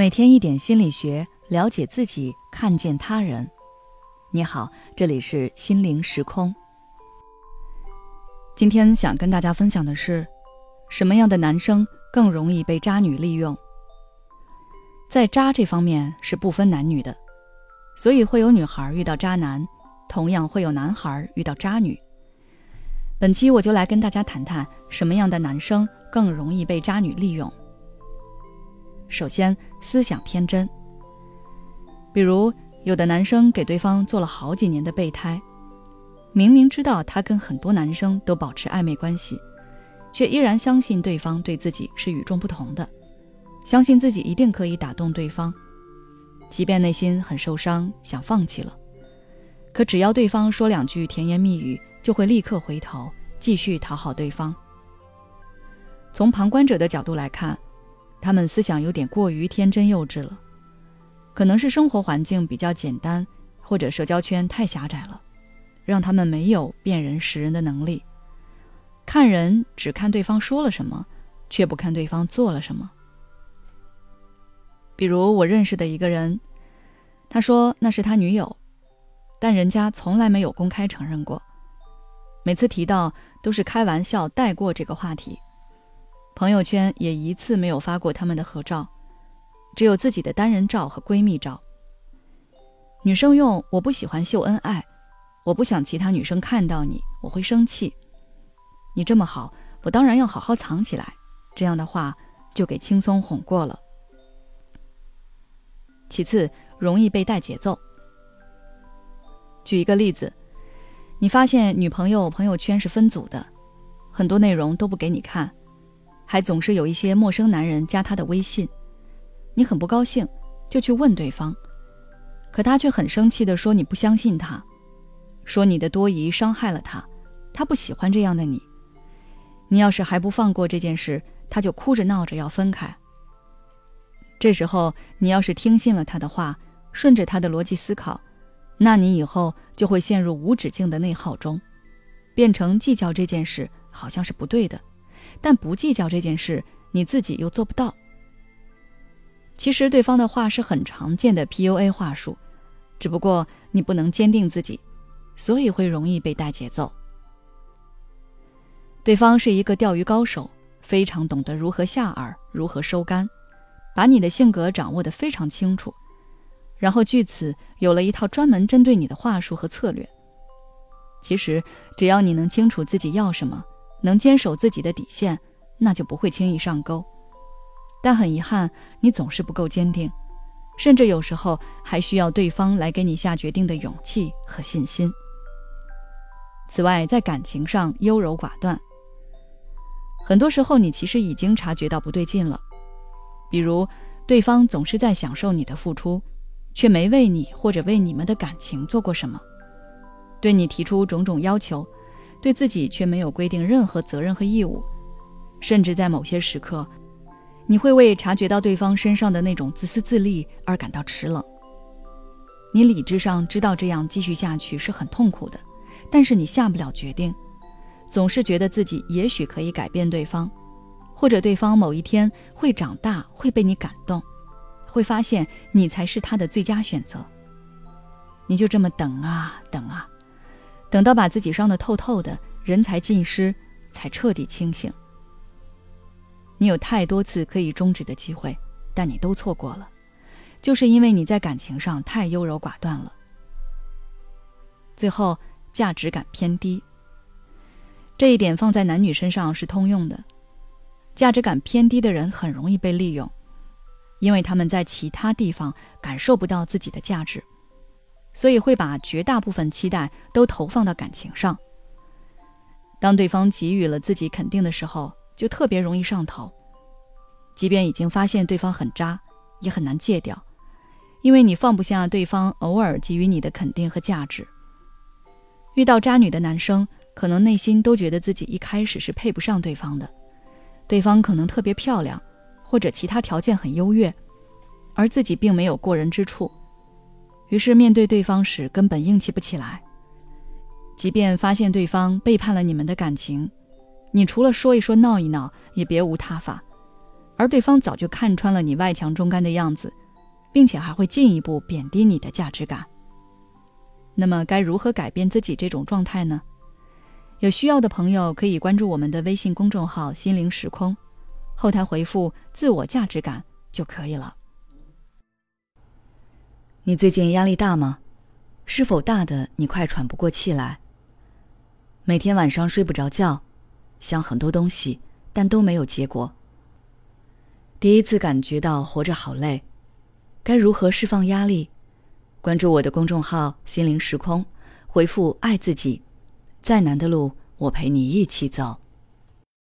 每天一点心理学，了解自己，看见他人。你好，这里是心灵时空。今天想跟大家分享的是，什么样的男生更容易被渣女利用？在渣这方面是不分男女的，所以会有女孩遇到渣男，同样会有男孩遇到渣女。本期我就来跟大家谈谈，什么样的男生更容易被渣女利用。首先，思想天真。比如，有的男生给对方做了好几年的备胎，明明知道他跟很多男生都保持暧昧关系，却依然相信对方对自己是与众不同的，相信自己一定可以打动对方，即便内心很受伤，想放弃了，可只要对方说两句甜言蜜语，就会立刻回头继续讨好对方。从旁观者的角度来看。他们思想有点过于天真幼稚了，可能是生活环境比较简单，或者社交圈太狭窄了，让他们没有辨人识人的能力。看人只看对方说了什么，却不看对方做了什么。比如我认识的一个人，他说那是他女友，但人家从来没有公开承认过，每次提到都是开玩笑带过这个话题。朋友圈也一次没有发过他们的合照，只有自己的单人照和闺蜜照。女生用“我不喜欢秀恩爱，我不想其他女生看到你，我会生气。你这么好，我当然要好好藏起来。”这样的话就给轻松哄过了。其次，容易被带节奏。举一个例子，你发现女朋友朋友圈是分组的，很多内容都不给你看。还总是有一些陌生男人加他的微信，你很不高兴，就去问对方，可他却很生气的说你不相信他，说你的多疑伤害了他，他不喜欢这样的你。你要是还不放过这件事，他就哭着闹着要分开。这时候你要是听信了他的话，顺着他的逻辑思考，那你以后就会陷入无止境的内耗中，变成计较这件事好像是不对的。但不计较这件事，你自己又做不到。其实对方的话是很常见的 PUA 话术，只不过你不能坚定自己，所以会容易被带节奏。对方是一个钓鱼高手，非常懂得如何下饵，如何收竿，把你的性格掌握得非常清楚，然后据此有了一套专门针对你的话术和策略。其实只要你能清楚自己要什么。能坚守自己的底线，那就不会轻易上钩。但很遗憾，你总是不够坚定，甚至有时候还需要对方来给你下决定的勇气和信心。此外，在感情上优柔寡断，很多时候你其实已经察觉到不对劲了。比如，对方总是在享受你的付出，却没为你或者为你们的感情做过什么，对你提出种种要求。对自己却没有规定任何责任和义务，甚至在某些时刻，你会为察觉到对方身上的那种自私自利而感到齿冷。你理智上知道这样继续下去是很痛苦的，但是你下不了决定，总是觉得自己也许可以改变对方，或者对方某一天会长大，会被你感动，会发现你才是他的最佳选择。你就这么等啊等啊。等到把自己伤得透透的，人才尽失，才彻底清醒。你有太多次可以终止的机会，但你都错过了，就是因为你在感情上太优柔寡断了。最后，价值感偏低。这一点放在男女身上是通用的，价值感偏低的人很容易被利用，因为他们在其他地方感受不到自己的价值。所以会把绝大部分期待都投放到感情上。当对方给予了自己肯定的时候，就特别容易上头。即便已经发现对方很渣，也很难戒掉，因为你放不下对方偶尔给予你的肯定和价值。遇到渣女的男生，可能内心都觉得自己一开始是配不上对方的，对方可能特别漂亮，或者其他条件很优越，而自己并没有过人之处。于是面对对方时根本硬气不起来。即便发现对方背叛了你们的感情，你除了说一说、闹一闹，也别无他法。而对方早就看穿了你外强中干的样子，并且还会进一步贬低你的价值感。那么，该如何改变自己这种状态呢？有需要的朋友可以关注我们的微信公众号“心灵时空”，后台回复“自我价值感”就可以了。你最近压力大吗？是否大的你快喘不过气来？每天晚上睡不着觉，想很多东西，但都没有结果。第一次感觉到活着好累，该如何释放压力？关注我的公众号“心灵时空”，回复“爱自己”，再难的路我陪你一起走。